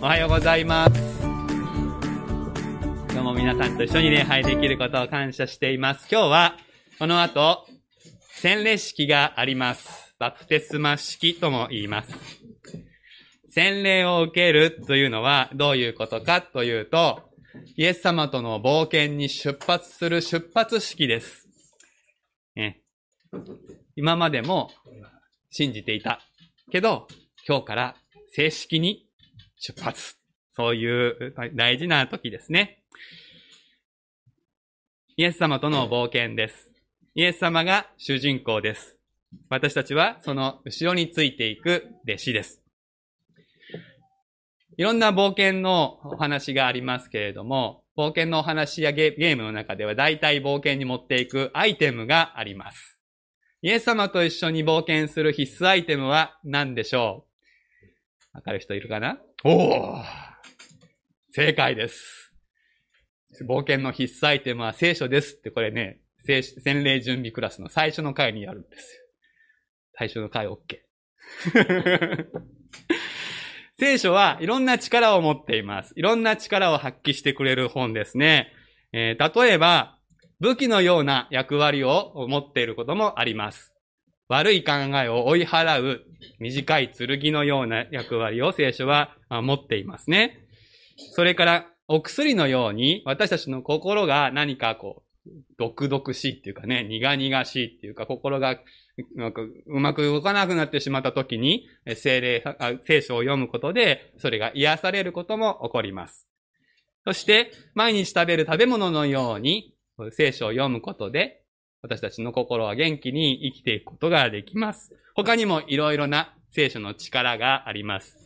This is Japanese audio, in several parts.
おはようございます。今日も皆さんと一緒に礼拝できることを感謝しています。今日は、この後、洗礼式があります。バプテスマ式とも言います。洗礼を受けるというのはどういうことかというと、イエス様との冒険に出発する出発式です。ね、今までも信じていたけど、今日から正式に出発。そういう大事な時ですね。イエス様との冒険です。イエス様が主人公です。私たちはその後ろについていく弟子です。いろんな冒険のお話がありますけれども、冒険のお話やゲームの中では大体冒険に持っていくアイテムがあります。イエス様と一緒に冒険する必須アイテムは何でしょう？わかる人いるかな？おお正解です。冒険の必須アイテムは聖書ですってこれね、洗礼準備クラスの最初の回にやるんですよ。最初の回 OK。聖書はいろんな力を持っています。いろんな力を発揮してくれる本ですね。えー、例えば、武器のような役割を持っていることもあります。悪い考えを追い払う短い剣のような役割を聖書は持っていますね。それから、お薬のように私たちの心が何かこう、毒々しいっていうかね、苦々しいっていうか、心がうまく動かなくなってしまった時に、聖霊、聖書を読むことで、それが癒されることも起こります。そして、毎日食べる食べ物のように、聖書を読むことで、私たちの心は元気に生きていくことができます。他にもいろいろな聖書の力があります。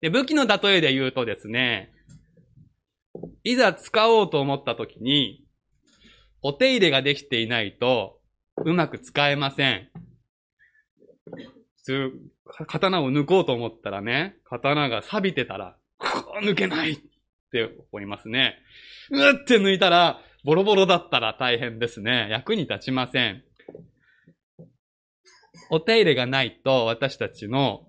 で、武器の例えで言うとですね、いざ使おうと思った時に、お手入れができていないと、うまく使えません。普通、刀を抜こうと思ったらね、刀が錆びてたら、抜けないって思いますね。うって抜いたら、ボロボロだったら大変ですね。役に立ちません。お手入れがないと私たちの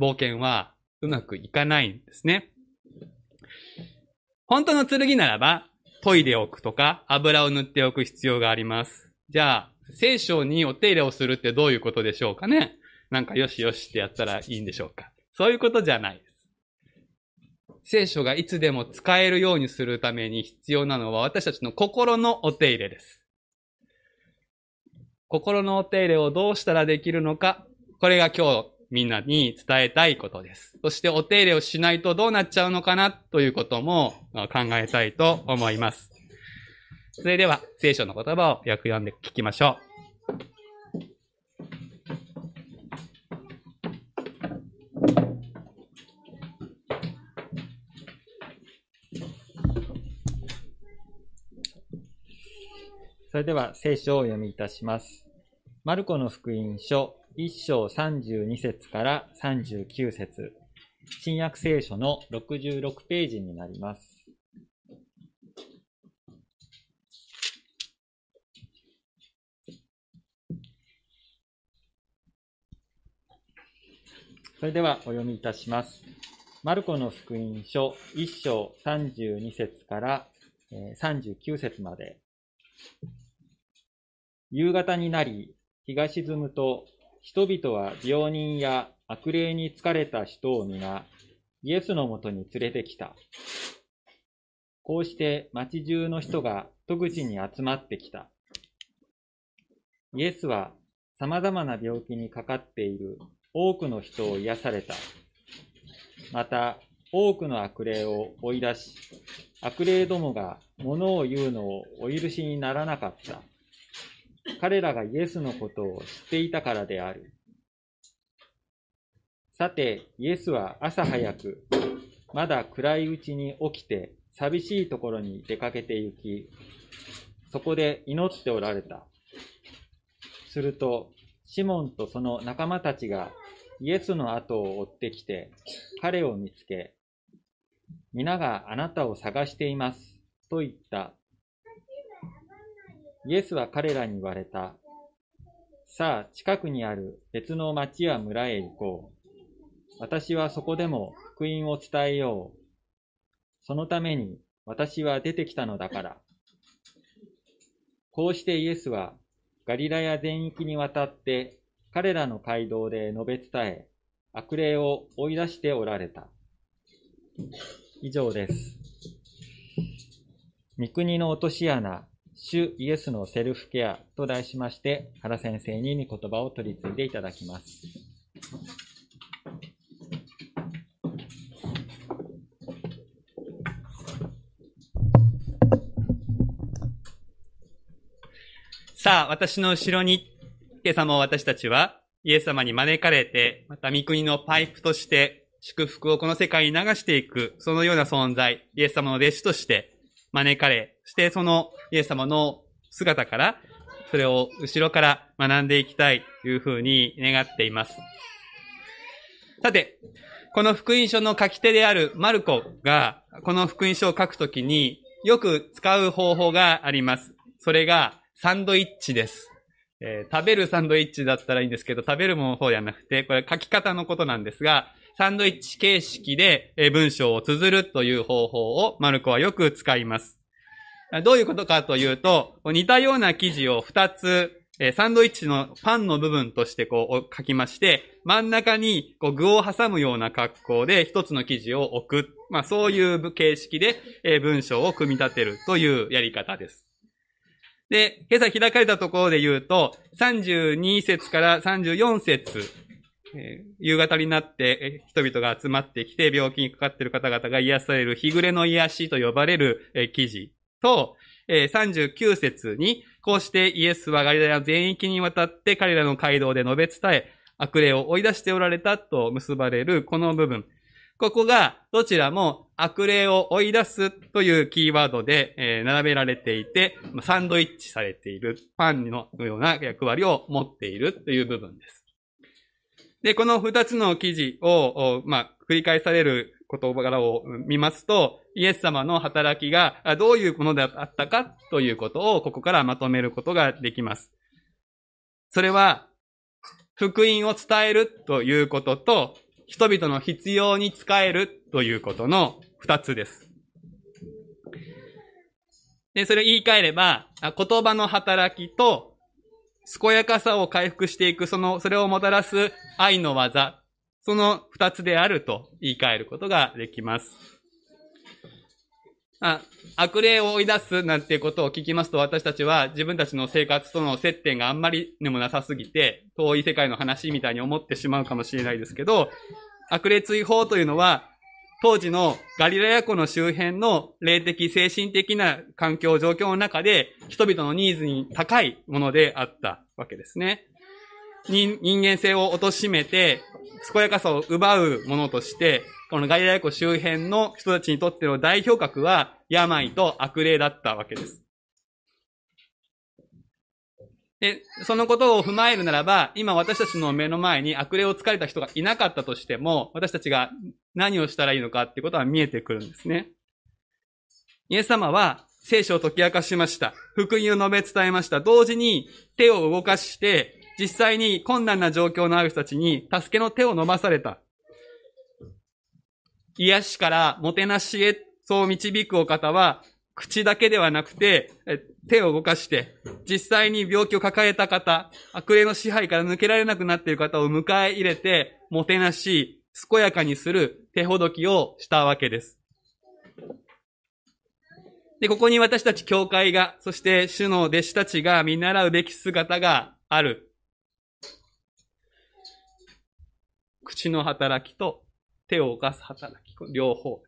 冒険はうまくいかないんですね。本当の剣ならば、研いでおくとか、油を塗っておく必要があります。じゃあ、聖書にお手入れをするってどういうことでしょうかねなんかよしよしってやったらいいんでしょうかそういうことじゃないです。聖書がいつでも使えるようにするために必要なのは私たちの心のお手入れです。心のお手入れをどうしたらできるのか、これが今日みんなに伝えたいことです。そしてお手入れをしないとどうなっちゃうのかなということも考えたいと思います。それでは聖書の言葉をよく読んで聞きましょう。それでは聖書をお読みいたします。マルコの福音書1章32節から39節新約聖書の66ページになります。それではお読みいたします。マルコの福音書1章32節から39節まで。夕方になり、日が沈むと、人々は病人や悪霊に疲れた人を皆、イエスのもとに連れてきた。こうして町中の人が戸口に集まってきた。イエスは様々な病気にかかっている多くの人を癒された。また、多くの悪霊を追い出し、悪霊どもが物を言うのをお許しにならなかった。彼らがイエスのことを知っていたからである。さて、イエスは朝早く、まだ暗いうちに起きて、寂しいところに出かけて行き、そこで祈っておられた。すると、シモンとその仲間たちがイエスの後を追ってきて、彼を見つけ、皆があなたを探しています、と言った。イエスは彼らに言われた。さあ、近くにある別の町や村へ行こう。私はそこでも福音を伝えよう。そのために私は出てきたのだから。こうしてイエスはガリラヤ全域にわたって彼らの街道で述べ伝え、悪霊を追い出しておられた。以上です。三国の落とし穴、主イエスのセルフケアと題しまして、原先生に言葉を取り次いでいただきます。さあ、私の後ろに、今朝も私たちはイエス様に招かれて、また御国のパイプとして祝福をこの世界に流していく、そのような存在、イエス様の弟子として招かれ、してそのイエス様の姿から、それを後ろから学んでいきたいというふうに願っています。さて、この福音書の書き手であるマルコが、この福音書を書くときによく使う方法があります。それが、サンドイッチです。えー、食べるサンドイッチだったらいいんですけど、食べるもの方ではなくて、これ書き方のことなんですが、サンドイッチ形式で文章を綴るという方法をマルコはよく使います。どういうことかというと、似たような記事を2つ、サンドイッチのパンの部分としてこう書きまして、真ん中にこう具を挟むような格好で一つの記事を置く。まあそういう形式で文章を組み立てるというやり方です。で、今朝開かれたところで言うと、32節から34節、えー、夕方になって、人々が集まってきて、病気にかかっている方々が癒される日暮れの癒しと呼ばれる、えー、記事と、えー、39節に、こうしてイエスはガリラヤ全域にわたって彼らの街道で述べ伝え、悪霊を追い出しておられたと結ばれるこの部分。ここがどちらも悪霊を追い出すというキーワードで、えー、並べられていて、サンドイッチされているパンのような役割を持っているという部分です。で、この二つの記事を、まあ、繰り返される言葉柄を見ますと、イエス様の働きがどういうものであったかということをここからまとめることができます。それは、福音を伝えるということと、人々の必要に使えるということの二つです。で、それ言い換えれば、言葉の働きと、健やかさを回復していく、その、それをもたらす愛の技、その二つであると言い換えることができます。あ悪霊を追い出すなんていうことを聞きますと、私たちは自分たちの生活との接点があんまりでもなさすぎて、遠い世界の話みたいに思ってしまうかもしれないですけど、悪霊追放というのは、当時のガリラヤ湖の周辺の霊的、精神的な環境、状況の中で、人々のニーズに高いものであったわけですね。人間性を貶めて、健やかさを奪うものとして、このガリラヤ湖周辺の人たちにとっての代表格は、病と悪霊だったわけです。で、そのことを踏まえるならば、今私たちの目の前に悪霊を疲れた人がいなかったとしても、私たちが何をしたらいいのかってことは見えてくるんですね。イエス様は聖書を解き明かしました。福音を述べ伝えました。同時に手を動かして、実際に困難な状況のある人たちに助けの手を伸ばされた。癒しからもてなしへそう導くお方は、口だけではなくて、手を動かして、実際に病気を抱えた方、悪霊の支配から抜けられなくなっている方を迎え入れて、もてなし、健やかにする手ほどきをしたわけです。で、ここに私たち教会が、そして主の弟子たちが見習うべき姿がある。口の働きと手を動かす働き、両方。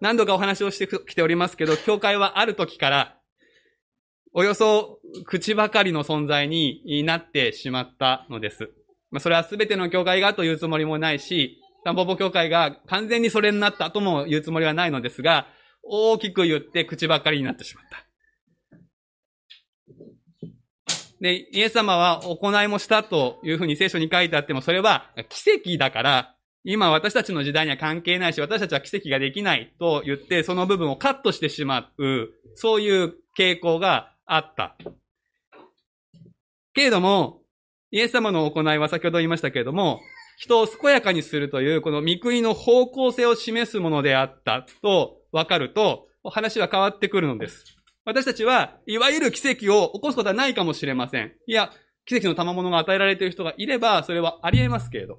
何度かお話をしてきておりますけど、教会はある時から、およそ口ばかりの存在になってしまったのです。まあ、それは全ての教会がというつもりもないし、タンポポ教会が完全にそれになったとも言うつもりはないのですが、大きく言って口ばっかりになってしまった。で、イエス様は行いもしたというふうに聖書に書いてあっても、それは奇跡だから、今私たちの時代には関係ないし、私たちは奇跡ができないと言って、その部分をカットしてしまう、そういう傾向があった。けれども、イエス様の行いは先ほど言いましたけれども、人を健やかにするという、この御国の方向性を示すものであったと分かると、話は変わってくるのです。私たちは、いわゆる奇跡を起こすことはないかもしれません。いや、奇跡の賜物が与えられている人がいれば、それはあり得ますけれど。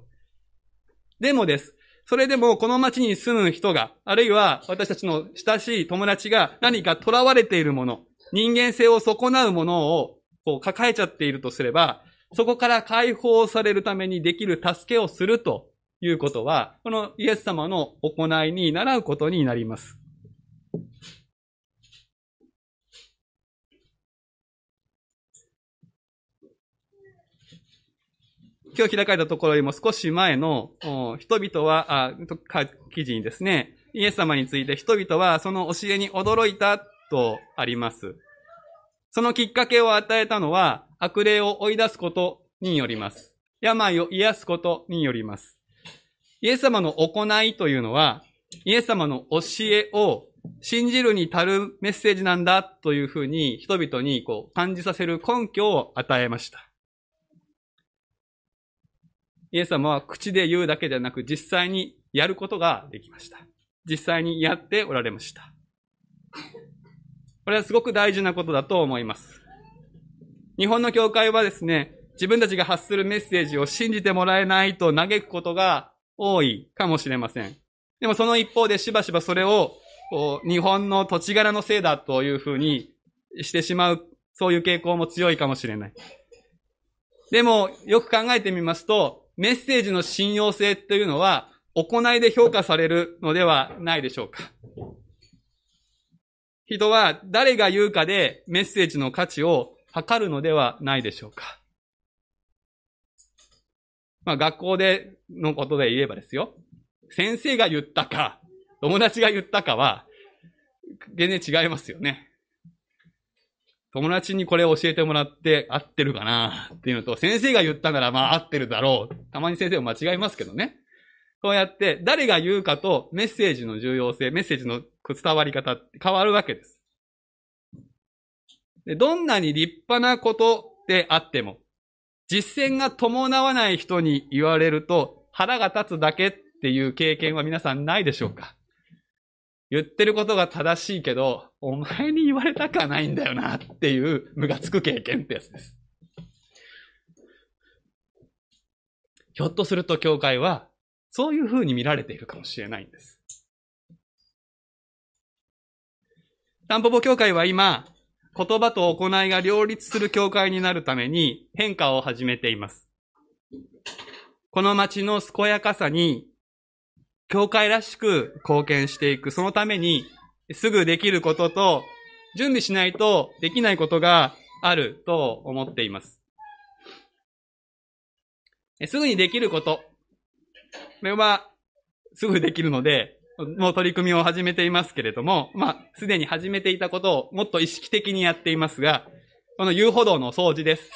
でもです。それでもこの町に住む人が、あるいは私たちの親しい友達が何か囚われているもの、人間性を損なうものをこう抱えちゃっているとすれば、そこから解放されるためにできる助けをするということは、このイエス様の行いに習うことになります。今日開かれたところよりも少し前の人々は、あ記事にですね、イエス様について人々はその教えに驚いたとあります。そのきっかけを与えたのは悪霊を追い出すことによります。病を癒すことによります。イエス様の行いというのは、イエス様の教えを信じるに足るメッセージなんだというふうに人々にこう感じさせる根拠を与えました。イエス様は口で言うだけではなく実際にやることができました。実際にやっておられました。これはすごく大事なことだと思います。日本の教会はですね、自分たちが発するメッセージを信じてもらえないと嘆くことが多いかもしれません。でもその一方でしばしばそれを日本の土地柄のせいだというふうにしてしまう、そういう傾向も強いかもしれない。でも、よく考えてみますと、メッセージの信用性というのは、行いで評価されるのではないでしょうか。人は誰が言うかでメッセージの価値を測るのではないでしょうか。まあ学校でのことで言えばですよ。先生が言ったか、友達が言ったかは、全然違いますよね。友達にこれを教えてもらって合ってるかなっていうのと、先生が言ったならまあ合ってるだろう。たまに先生も間違いますけどね。そうやって、誰が言うかとメッセージの重要性、メッセージの伝わり方って変わるわけです。でどんなに立派なことであっても、実践が伴わない人に言われると腹が立つだけっていう経験は皆さんないでしょうか言ってることが正しいけど、お前に言われたかないんだよなっていう無がつく経験ってやつです。ひょっとすると教会は、そういう風に見られているかもしれないんです。タンポポ教会は今、言葉と行いが両立する教会になるために変化を始めています。この街の健やかさに教会らしく貢献していく。そのために、すぐできることと、準備しないとできないことがあると思っています。すぐにできること。これは、すぐできるので、もう取り組みを始めていますけれども、まあ、すでに始めていたことをもっと意識的にやっていますが、この遊歩道の掃除です。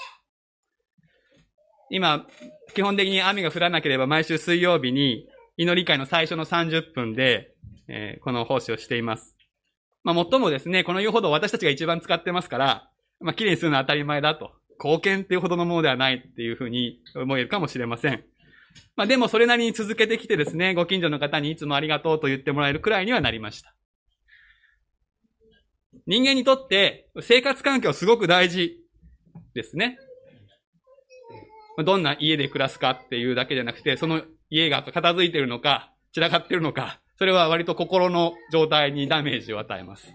今、基本的に雨が降らなければ毎週水曜日に祈り会の最初の30分で、えー、この奉仕をしています。まあ、もっともですね、この言うほど私たちが一番使ってますから、まあ、綺麗にするのは当たり前だと。貢献っていうほどのものではないっていうふうに思えるかもしれません。まあ、でもそれなりに続けてきてですね、ご近所の方にいつもありがとうと言ってもらえるくらいにはなりました。人間にとって生活環境すごく大事ですね。どんな家で暮らすかっていうだけじゃなくて、その家が片付いてるのか、散らかってるのか、それは割と心の状態にダメージを与えます。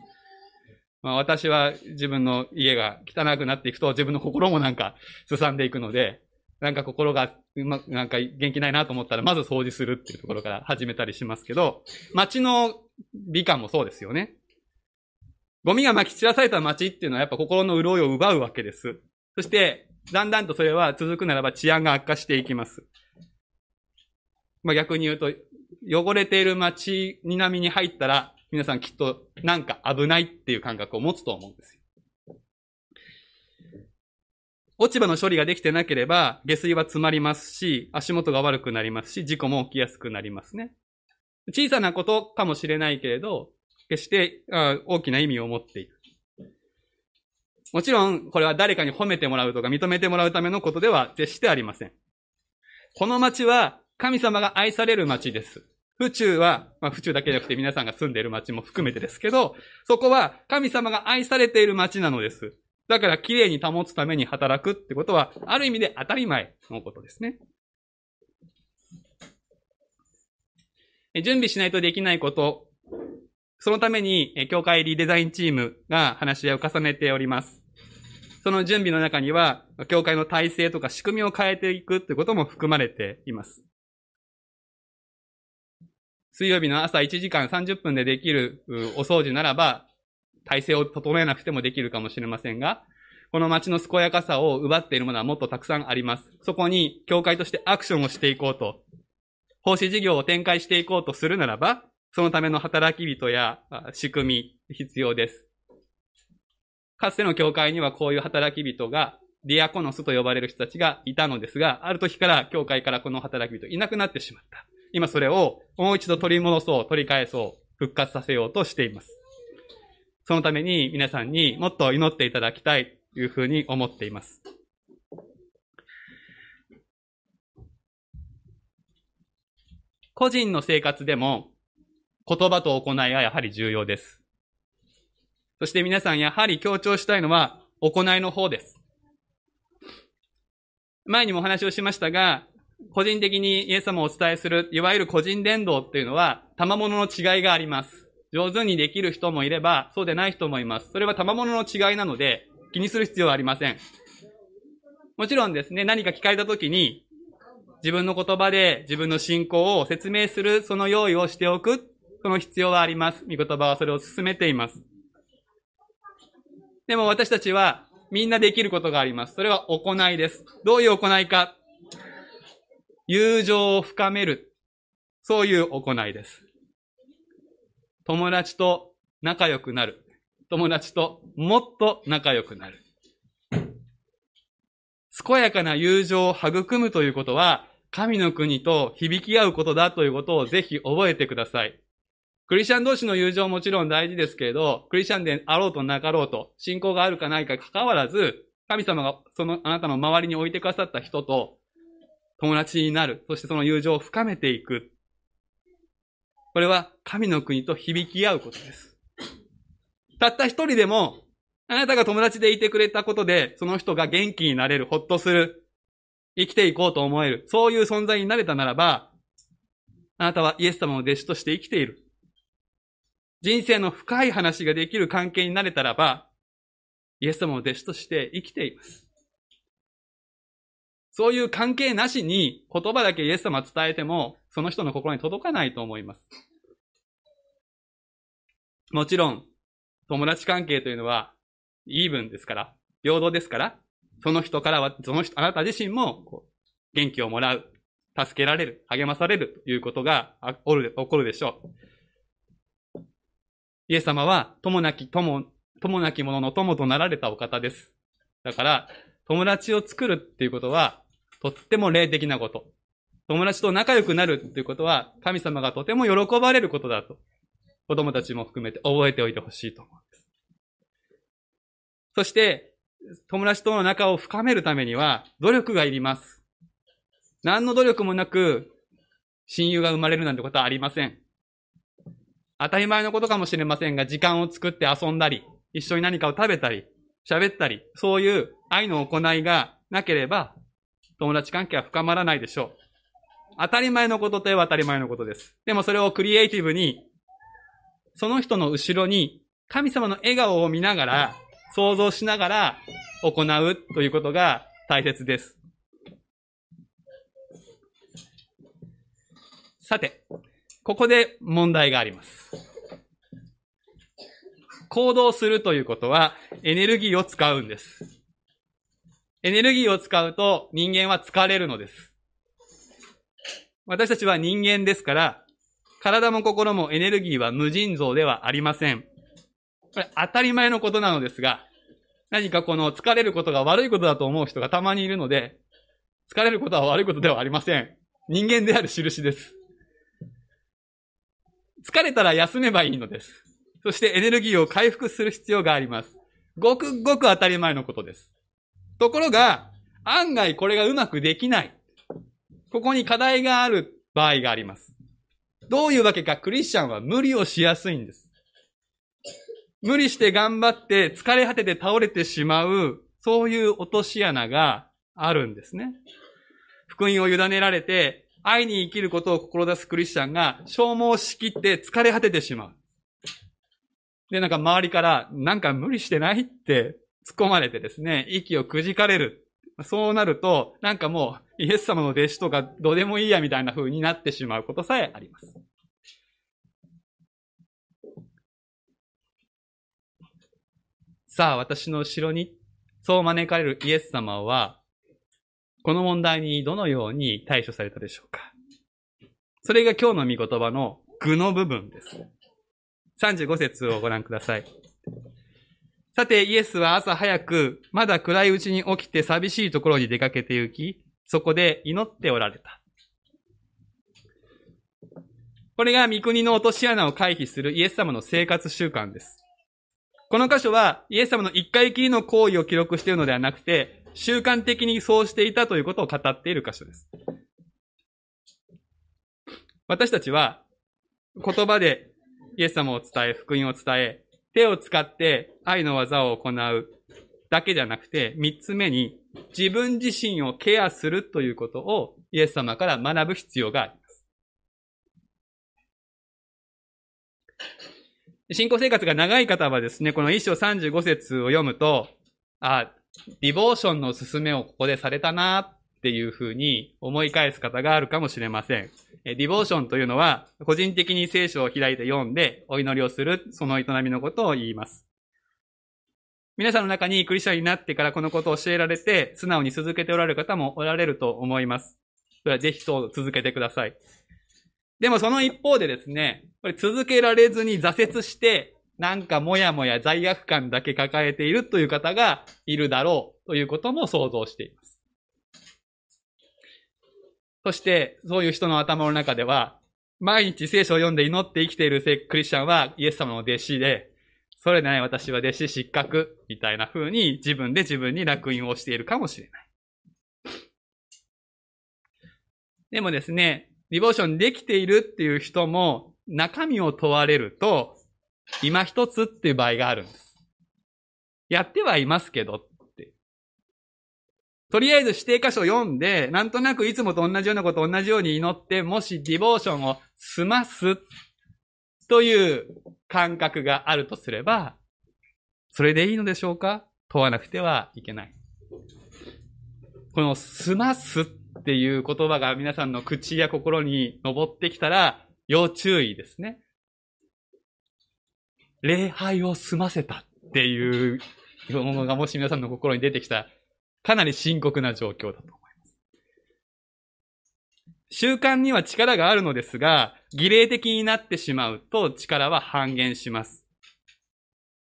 まあ、私は自分の家が汚くなっていくと自分の心もなんかすさんでいくので、なんか心がうま、なんか元気ないなと思ったらまず掃除するっていうところから始めたりしますけど、街の美観もそうですよね。ゴミが撒き散らされた街っていうのはやっぱ心の潤いを奪うわけです。そして、だんだんとそれは続くならば治安が悪化していきます。まあ、逆に言うと、汚れている街、南に入ったら、皆さんきっとなんか危ないっていう感覚を持つと思うんですよ。落ち葉の処理ができてなければ、下水は詰まりますし、足元が悪くなりますし、事故も起きやすくなりますね。小さなことかもしれないけれど、決して大きな意味を持っている。もちろん、これは誰かに褒めてもらうとか認めてもらうためのことでは決してありません。この街は神様が愛される町です。府中は、まあ府中だけじゃなくて皆さんが住んでいる町も含めてですけど、そこは神様が愛されている町なのです。だから綺麗に保つために働くってことは、ある意味で当たり前のことですね。準備しないとできないこと、そのために、え教会リデザインチームが話し合いを重ねております。その準備の中には、教会の体制とか仕組みを変えていくということも含まれています。水曜日の朝1時間30分でできるお掃除ならば、体制を整えなくてもできるかもしれませんが、この街の健やかさを奪っているものはもっとたくさんあります。そこに、教会としてアクションをしていこうと、奉仕事業を展開していこうとするならば、そのための働き人や仕組み必要です。かつての教会にはこういう働き人が、ディアコノスと呼ばれる人たちがいたのですが、ある時から教会からこの働き人いなくなってしまった。今それをもう一度取り戻そう、取り返そう、復活させようとしています。そのために皆さんにもっと祈っていただきたいというふうに思っています。個人の生活でも言葉と行いはやはり重要です。そして皆さんやはり強調したいのは行いの方です。前にもお話をしましたが、個人的にイエス様をお伝えする、いわゆる個人伝道っていうのは、賜物の違いがあります。上手にできる人もいれば、そうでない人もいます。それは賜物の違いなので、気にする必要はありません。もちろんですね、何か聞かれたときに、自分の言葉で自分の信仰を説明する、その用意をしておく、その必要はあります。御言葉はそれを進めています。でも私たちは、みんなできることがあります。それは行いです。どういう行いか。友情を深める。そういう行いです。友達と仲良くなる。友達ともっと仲良くなる。健やかな友情を育むということは、神の国と響き合うことだということをぜひ覚えてください。クリスチャン同士の友情もちろん大事ですけれど、クリスチャンであろうとなかろうと、信仰があるかないか関わらず、神様がそのあなたの周りに置いてくださった人と友達になる。そしてその友情を深めていく。これは神の国と響き合うことです。たった一人でも、あなたが友達でいてくれたことで、その人が元気になれる、ほっとする、生きていこうと思える、そういう存在になれたならば、あなたはイエス様の弟子として生きている。人生の深い話ができる関係になれたらば、イエス様の弟子として生きています。そういう関係なしに言葉だけイエス様伝えても、その人の心に届かないと思います。もちろん、友達関係というのは、イーブンですから、平等ですから、その人からは、その人、あなた自身も、元気をもらう、助けられる、励まされるということがあ起こる起こるでしょう。イエス様は、友なき友、友なき者の友となられたお方です。だから、友達を作るっていうことは、とっても霊的なこと。友達と仲良くなるっていうことは、神様がとても喜ばれることだと。子供たちも含めて覚えておいてほしいと思うんです。そして、友達との仲を深めるためには、努力がいります。何の努力もなく、親友が生まれるなんてことはありません。当たり前のことかもしれませんが、時間を作って遊んだり、一緒に何かを食べたり、喋ったり、そういう愛の行いがなければ、友達関係は深まらないでしょう。当たり前のことといえば当たり前のことです。でもそれをクリエイティブに、その人の後ろに神様の笑顔を見ながら、想像しながら行うということが大切です。さて、ここで問題があります。行動するということはエネルギーを使うんです。エネルギーを使うと人間は疲れるのです。私たちは人間ですから、体も心もエネルギーは無尽蔵ではありません。これ当たり前のことなのですが、何かこの疲れることが悪いことだと思う人がたまにいるので、疲れることは悪いことではありません。人間である印です。疲れたら休めばいいのです。そしてエネルギーを回復する必要があります。ごくごく当たり前のことです。ところが、案外これがうまくできない。ここに課題がある場合があります。どういうわけかクリスチャンは無理をしやすいんです。無理して頑張って疲れ果てて倒れてしまう、そういう落とし穴があるんですね。福音を委ねられて、愛に生きることを志すクリスチャンが消耗しきって疲れ果ててしまう。で、なんか周りから、なんか無理してないって突っ込まれてですね、息をくじかれる。そうなると、なんかもう、イエス様の弟子とかどうでもいいやみたいな風になってしまうことさえあります。さあ、私の後ろに、そう招かれるイエス様は、この問題にどのように対処されたでしょうかそれが今日の御言葉の具の部分です。35節をご覧ください。さて、イエスは朝早く、まだ暗いうちに起きて寂しいところに出かけて行き、そこで祈っておられた。これが御国の落とし穴を回避するイエス様の生活習慣です。この箇所は、イエス様の一回きりの行為を記録しているのではなくて、習慣的にそうしていたということを語っている箇所です。私たちは、言葉でイエス様を伝え、福音を伝え、手を使って愛の技を行うだけじゃなくて、三つ目に自分自身をケアするということをイエス様から学ぶ必要があります。信仰生活が長い方はですね、この一章35節を読むと、あ、ディボーションの勧めをここでされたなっていうふうに思い返す方があるかもしれません。えディボーションというのは、個人的に聖書を開いて読んでお祈りをする、その営みのことを言います。皆さんの中にクリスチャンになってからこのことを教えられて、素直に続けておられる方もおられると思います。それはぜひと続けてください。でもその一方でですね、これ続けられずに挫折して、なんかもやもや罪悪感だけ抱えているという方がいるだろうということも想像しています。そして、そういう人の頭の中では、毎日聖書を読んで祈って生きているクリスチャンはイエス様の弟子で、それでね、私は弟子失格みたいな風に自分で自分に楽印をしているかもしれない。でもですね、ディボーションできているっていう人も中身を問われると、今一つっていう場合があるんです。やってはいますけど。とりあえず指定箇所を読んで、なんとなくいつもと同じようなこと同じように祈って、もしディボーションを済ますという感覚があるとすれば、それでいいのでしょうか？問わなくてはいけない。この済ますっていう言葉が皆さんの口や心に登ってきたら、要注意ですね。礼拝を済ませたっていうものがもし皆さんの心に出てきたら、かなり深刻な状況だと思います。習慣には力があるのですが、儀礼的になってしまうと力は半減します。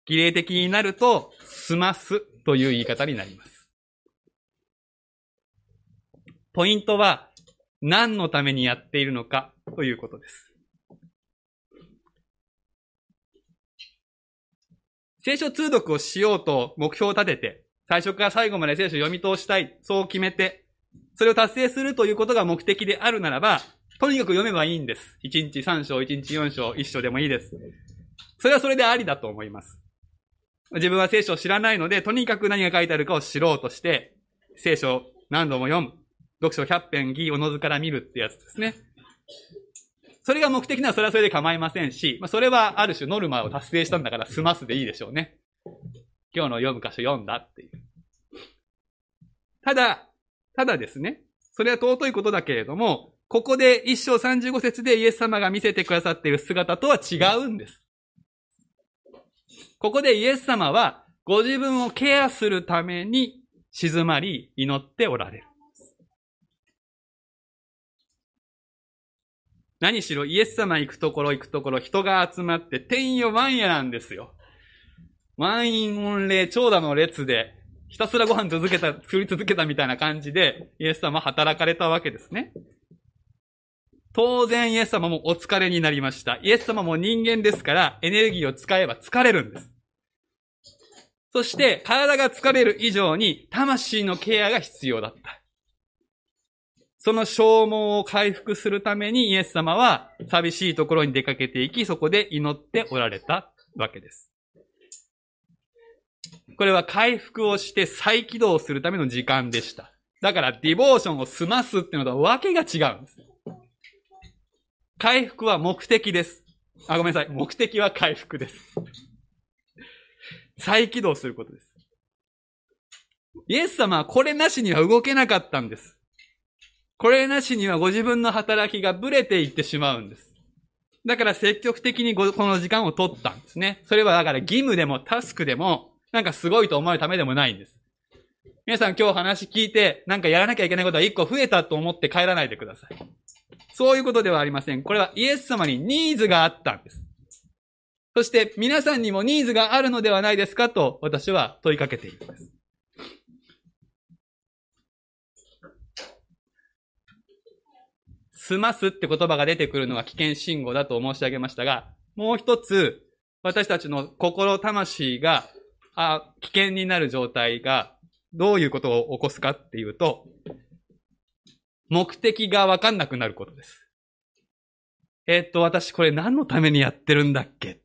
儀礼的になると、済ますという言い方になります。ポイントは何のためにやっているのかということです。聖書通読をしようと目標を立てて、最初から最後まで聖書を読み通したい、そう決めて、それを達成するということが目的であるならば、とにかく読めばいいんです。1日3章、1日4章、1章でもいいです。それはそれでありだと思います。自分は聖書を知らないので、とにかく何が書いてあるかを知ろうとして、聖書を何度も読む。読書100編義おのずから見るってやつですね。それが目的ならそれはそれで構いませんし、まあ、それはある種ノルマを達成したんだから済ますでいいでしょうね。今日の読む箇所読んだっていう。ただ、ただですね、それは尊いことだけれども、ここで一章35節でイエス様が見せてくださっている姿とは違うんです。ここでイエス様はご自分をケアするために静まり祈っておられる。何しろイエス様行くところ行くところ人が集まって天よ万やなんですよ。満員御礼長蛇の列でひたすらご飯続けた、作り続けたみたいな感じでイエス様働かれたわけですね。当然イエス様もお疲れになりました。イエス様も人間ですからエネルギーを使えば疲れるんです。そして体が疲れる以上に魂のケアが必要だった。その消耗を回復するためにイエス様は寂しいところに出かけていき、そこで祈っておられたわけです。これは回復をして再起動するための時間でした。だからディボーションを済ますっていうのとはわけが違うんです。回復は目的です。あ、ごめんなさい。目的は回復です。再起動することです。イエス様はこれなしには動けなかったんです。これなしにはご自分の働きがブレていってしまうんです。だから積極的にこの時間を取ったんですね。それはだから義務でもタスクでも、なんかすごいと思われるためでもないんです。皆さん今日話聞いて、なんかやらなきゃいけないことが一個増えたと思って帰らないでください。そういうことではありません。これはイエス様にニーズがあったんです。そして皆さんにもニーズがあるのではないですかと私は問いかけているんです。済ますって言葉が出てくるのは危険信号だと申し上げましたが、もう一つ、私たちの心、魂が、あ、危険になる状態が、どういうことを起こすかっていうと、目的がわかんなくなることです。えー、っと、私これ何のためにやってるんだっけ？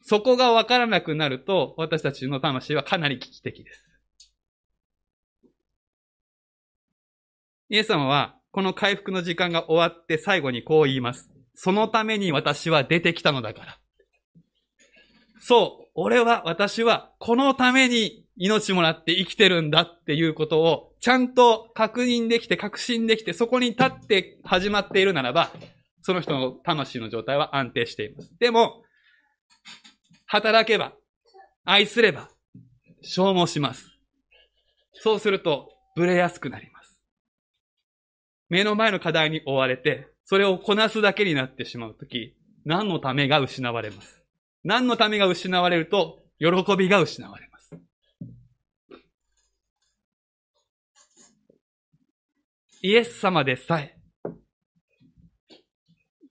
そこがわからなくなると、私たちの魂はかなり危機的です。イエス様は、この回復の時間が終わって最後にこう言います。そのために私は出てきたのだから。そう、俺は、私は、このために命もらって生きてるんだっていうことを、ちゃんと確認できて、確信できて、そこに立って始まっているならば、その人の魂の状態は安定しています。でも、働けば、愛すれば、消耗します。そうすると、ブレやすくなります。目の前の課題に追われて、それをこなすだけになってしまうとき、何のためが失われます。何のためが失われると、喜びが失われます。イエス様でさえ、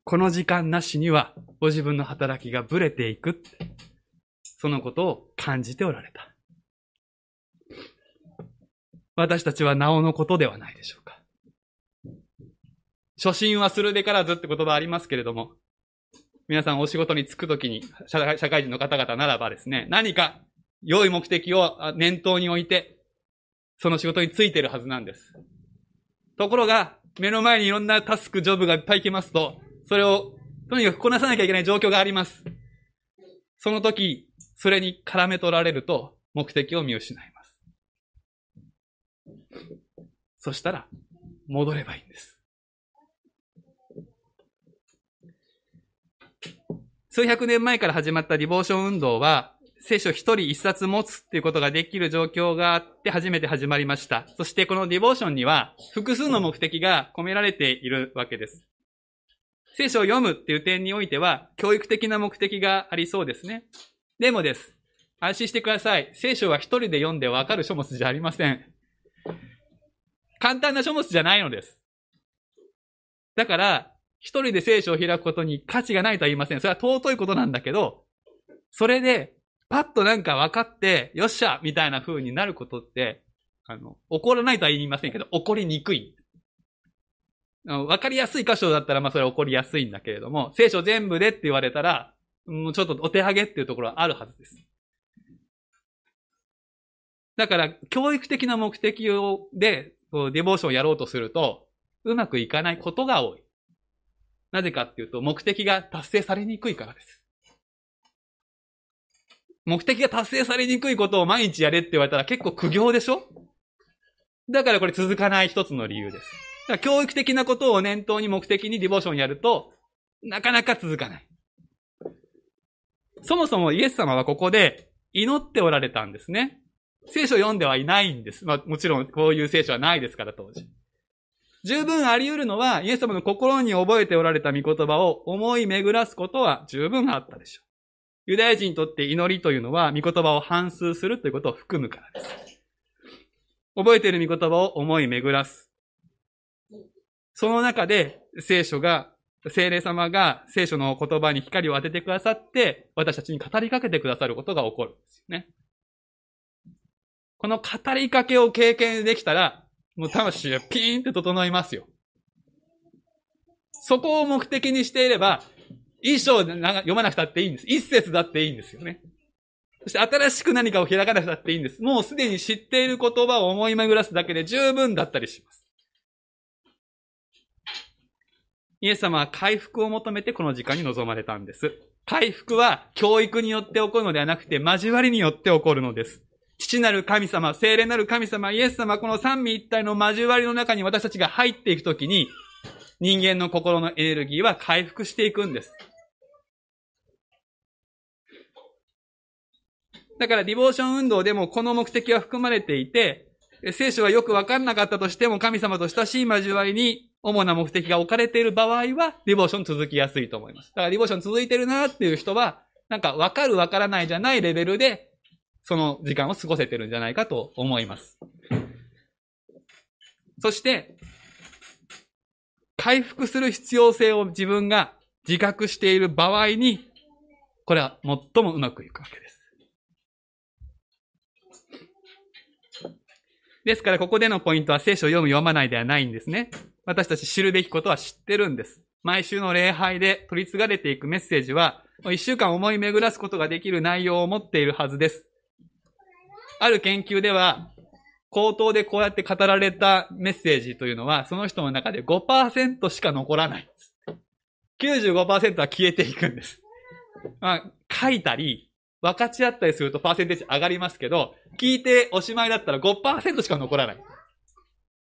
この時間なしには、ご自分の働きがぶれていく。そのことを感じておられた。私たちはなおのことではないでしょうか。初心はするべからずって言葉ありますけれども、皆さんお仕事に就くときに、社会人の方々ならばですね、何か良い目的を念頭に置いて、その仕事についているはずなんです。ところが、目の前にいろんなタスク、ジョブがいっぱい来ますと、それをとにかくこなさなきゃいけない状況があります。その時、それに絡め取られると目的を見失います。そしたら、戻ればいいんです。数百年前から始まったディボーション運動は、聖書一人一冊持つっていうことができる状況があって初めて始まりました。そしてこのディボーションには複数の目的が込められているわけです。聖書を読むっていう点においては教育的な目的がありそうですね。でもです。安心してください。聖書は一人で読んでわかる書物じゃありません。簡単な書物じゃないのです。だから、一人で聖書を開くことに価値がないとは言いません。それは尊いことなんだけど、それで、パッとなんか分かって、よっしゃみたいな風になることって、あの、起こらないとは言いませんけど、起こりにくい。わかりやすい箇所だったら、まあそれは起こりやすいんだけれども、聖書全部でって言われたら、もうちょっとお手上げっていうところはあるはずです。だから、教育的な目的を、で、デボーションをやろうとすると、うまくいかないことが多い。なぜかっていうと、目的が達成されにくいからです。目的が達成されにくいことを毎日やれって言われたら結構苦行でしょ？だからこれ続かない一つの理由です。だから教育的なことを念頭に目的にディボーションやると、なかなか続かない。そもそもイエス様はここで祈っておられたんですね。聖書を読んではいないんです。まあもちろんこういう聖書はないですから当時。十分あり得るのは、イエス様の心に覚えておられた御言葉を思い巡らすことは十分あったでしょう。ユダヤ人にとって祈りというのは、御言葉を反数するということを含むからです。覚えている御言葉を思い巡らす。その中で、聖書が聖霊様が聖書の言葉に光を当ててくださって、私たちに語りかけてくださることが起こるんですよね。この語りかけを経験できたら、もう魂がピーンって整いますよ。そこを目的にしていれば、一章読まなくたっていいんです。一節だっていいんですよね。そして新しく何かを開かなくたっていいんです。もうすでに知っている言葉を思い巡らすだけで十分だったりします。イエス様は回復を求めてこの時間に臨まれたんです。回復は教育によって起こるのではなくて交わりによって起こるのです。父なる神様、精霊なる神様、イエス様、この三位一体の交わりの中に私たちが入っていくときに、人間の心のエネルギーは回復していくんです。だから、リボーション運動でもこの目的は含まれていて、聖書はよくわかんなかったとしても神様と親しい交わりに主な目的が置かれている場合は、リボーション続きやすいと思います。だからリボーション続いてるなっていう人は、なんかわかるわからないじゃないレベルで、その時間を過ごせてるんじゃないかと思います。そして、回復する必要性を自分が自覚している場合に、これは最もうまくいくわけです。ですから、ここでのポイントは聖書を読む読まないではないんですね。私たち知るべきことは知ってるんです。毎週の礼拝で取り継がれていくメッセージは、一週間思い巡らすことができる内容を持っているはずです。ある研究では、口頭でこうやって語られたメッセージというのは、その人の中で5%しか残らないんです。95%は消えていくんです。まあ、書いたり、分かち合ったりするとパーセンテージ上がりますけど、聞いておしまいだったら5%しか残らない。っ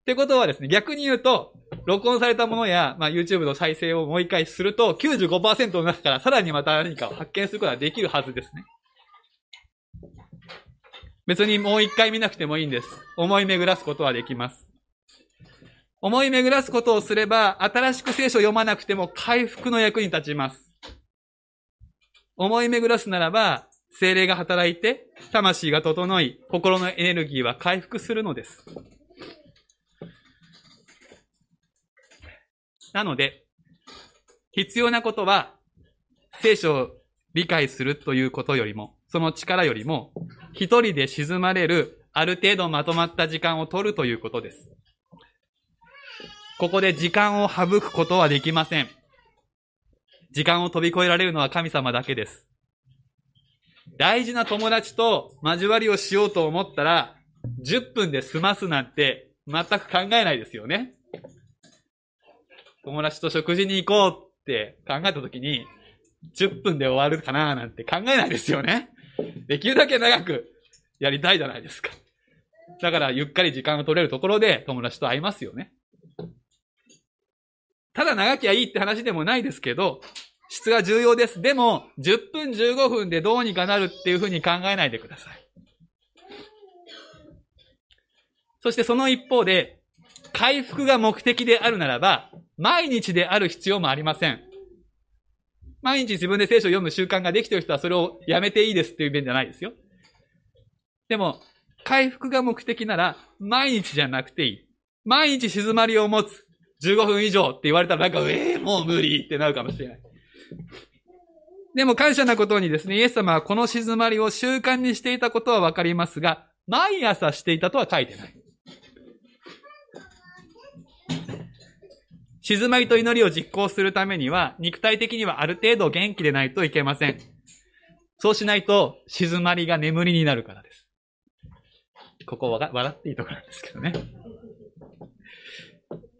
てことはですね、逆に言うと、録音されたものや、まあ、YouTube の再生をもう一回すると、95%の中からさらにまた何かを発見することができるはずですね。別にもう一回見なくてもいいんです。思い巡らすことはできます。思い巡らすことをすれば、新しく聖書を読まなくても回復の役に立ちます。思い巡らすならば、精霊が働いて、魂が整い、心のエネルギーは回復するのです。なので、必要なことは、聖書を理解するということよりも、その力よりも、一人で沈まれる、ある程度まとまった時間を取るということです。ここで時間を省くことはできません。時間を飛び越えられるのは神様だけです。大事な友達と交わりをしようと思ったら、10分で済ますなんて全く考えないですよね。友達と食事に行こうって考えたときに、10分で終わるかななんて考えないですよね。できるだけ長くやりたいじゃないですか。だからゆっかり時間が取れるところで友達と会いますよね。ただ長きゃいいって話でもないですけど、質が重要です。でも、10分15分でどうにかなるっていうふうに考えないでください。そしてその一方で、回復が目的であるならば、毎日である必要もありません。毎日自分で聖書を読む習慣ができている人はそれをやめていいですっていう面じゃないですよ。でも、回復が目的なら、毎日じゃなくていい。毎日静まりを持つ。15分以上って言われたらなんか、ええー、もう無理ってなるかもしれない。でも感謝なことにですね、イエス様はこの静まりを習慣にしていたことはわかりますが、毎朝していたとは書いてない。静まりと祈りを実行するためには、肉体的にはある程度元気でないといけません。そうしないと、静まりが眠りになるからです。ここは笑っていいところなんですけどね。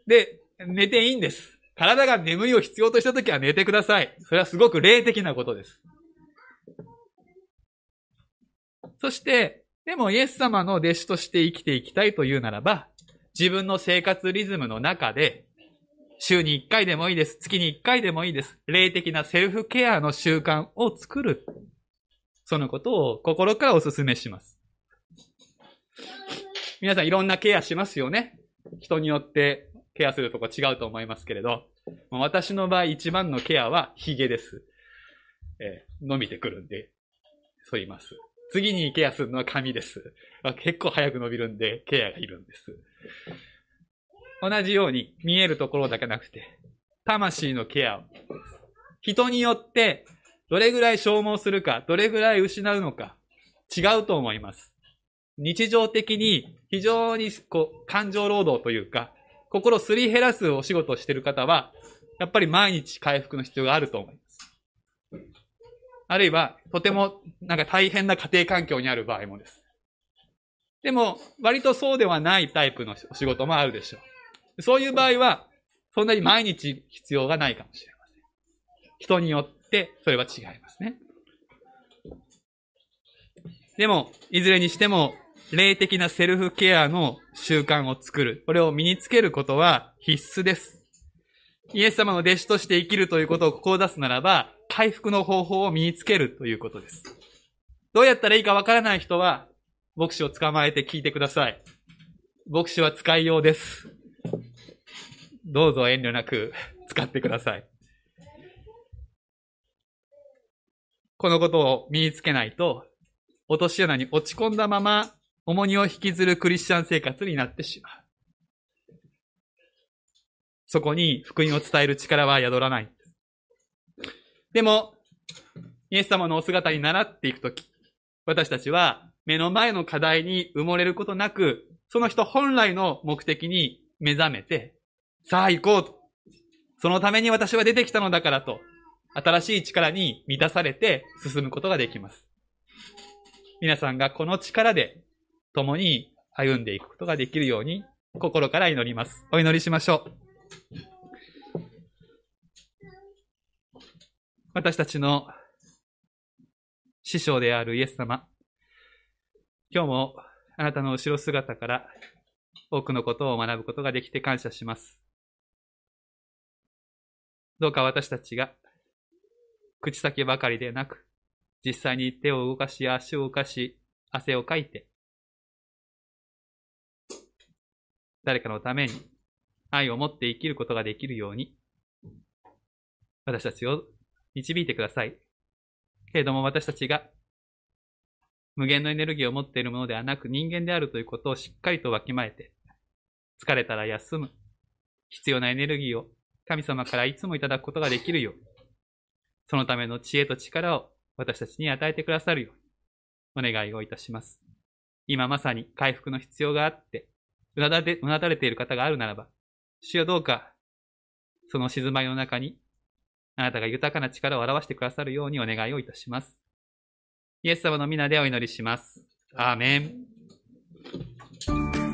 で、寝ていいんです。体が眠りを必要としたときは寝てください。それはすごく霊的なことです。そして、でもイエス様の弟子として生きていきたいというならば、自分の生活リズムの中で、週に1回でもいいです。月に1回でもいいです。霊的なセルフケアの習慣を作る。そのことを心からお勧めします。皆さんいろんなケアしますよね。人によってケアするとこ違うと思いますけれど、私の場合一番のケアは髭です。えー、伸びてくるんで、剃ります。次にケアするのは髪です。結構早く伸びるんで、ケアがいるんです。同じように見えるところだけなくて、魂のケアを。人によって、どれぐらい消耗するか、どれぐらい失うのか、違うと思います。日常的に非常にこう感情労働というか、心すり減らすお仕事をしている方は、やっぱり毎日回復の必要があると思います。あるいは、とてもなんか大変な家庭環境にある場合もです。でも、割とそうではないタイプのお仕事もあるでしょう。そういう場合は、そんなに毎日必要がないかもしれません。人によってそれは違いますね。でも、いずれにしても、霊的なセルフケアの習慣を作る。これを身につけることは必須です。イエス様の弟子として生きるということを志すならば、回復の方法を身につけるということです。どうやったらいいかわからない人は、牧師を捕まえて聞いてください。牧師は使いようです。どうぞ遠慮なく 使ってください。このことを身につけないと、落とし穴に落ち込んだまま、重荷を引きずるクリスチャン生活になってしまう。そこに福音を伝える力は宿らない。でも、イエス様のお姿に習っていくとき、私たちは目の前の課題に埋もれることなく、その人本来の目的に目覚めて、さあ行こうと。そのために私は出てきたのだからと、新しい力に満たされて進むことができます。皆さんがこの力で共に歩んでいくことができるように心から祈ります。お祈りしましょう。私たちの師匠であるイエス様。今日もあなたの後ろ姿から多くのことを学ぶことができて感謝します。どうか私たちが口先ばかりでなく、実際に手を動かし足を動かし、汗をかいて、誰かのために愛を持って生きることができるように、私たちを導いてください。けれども私たちが無限のエネルギーを持っているものではなく人間であるということをしっかりとわきまえて、疲れたら休む、必要なエネルギーを神様からいつもいただくことができるよう、そのための知恵と力を私たちに与えてくださるように、お願いをいたします。今まさに回復の必要があって、うなだれうなだれている方があるならば、主よどうか、その静まりの中に、あなたが豊かな力を表してくださるようにお願いをいたします。イエス様の皆でお祈りします。アーメン。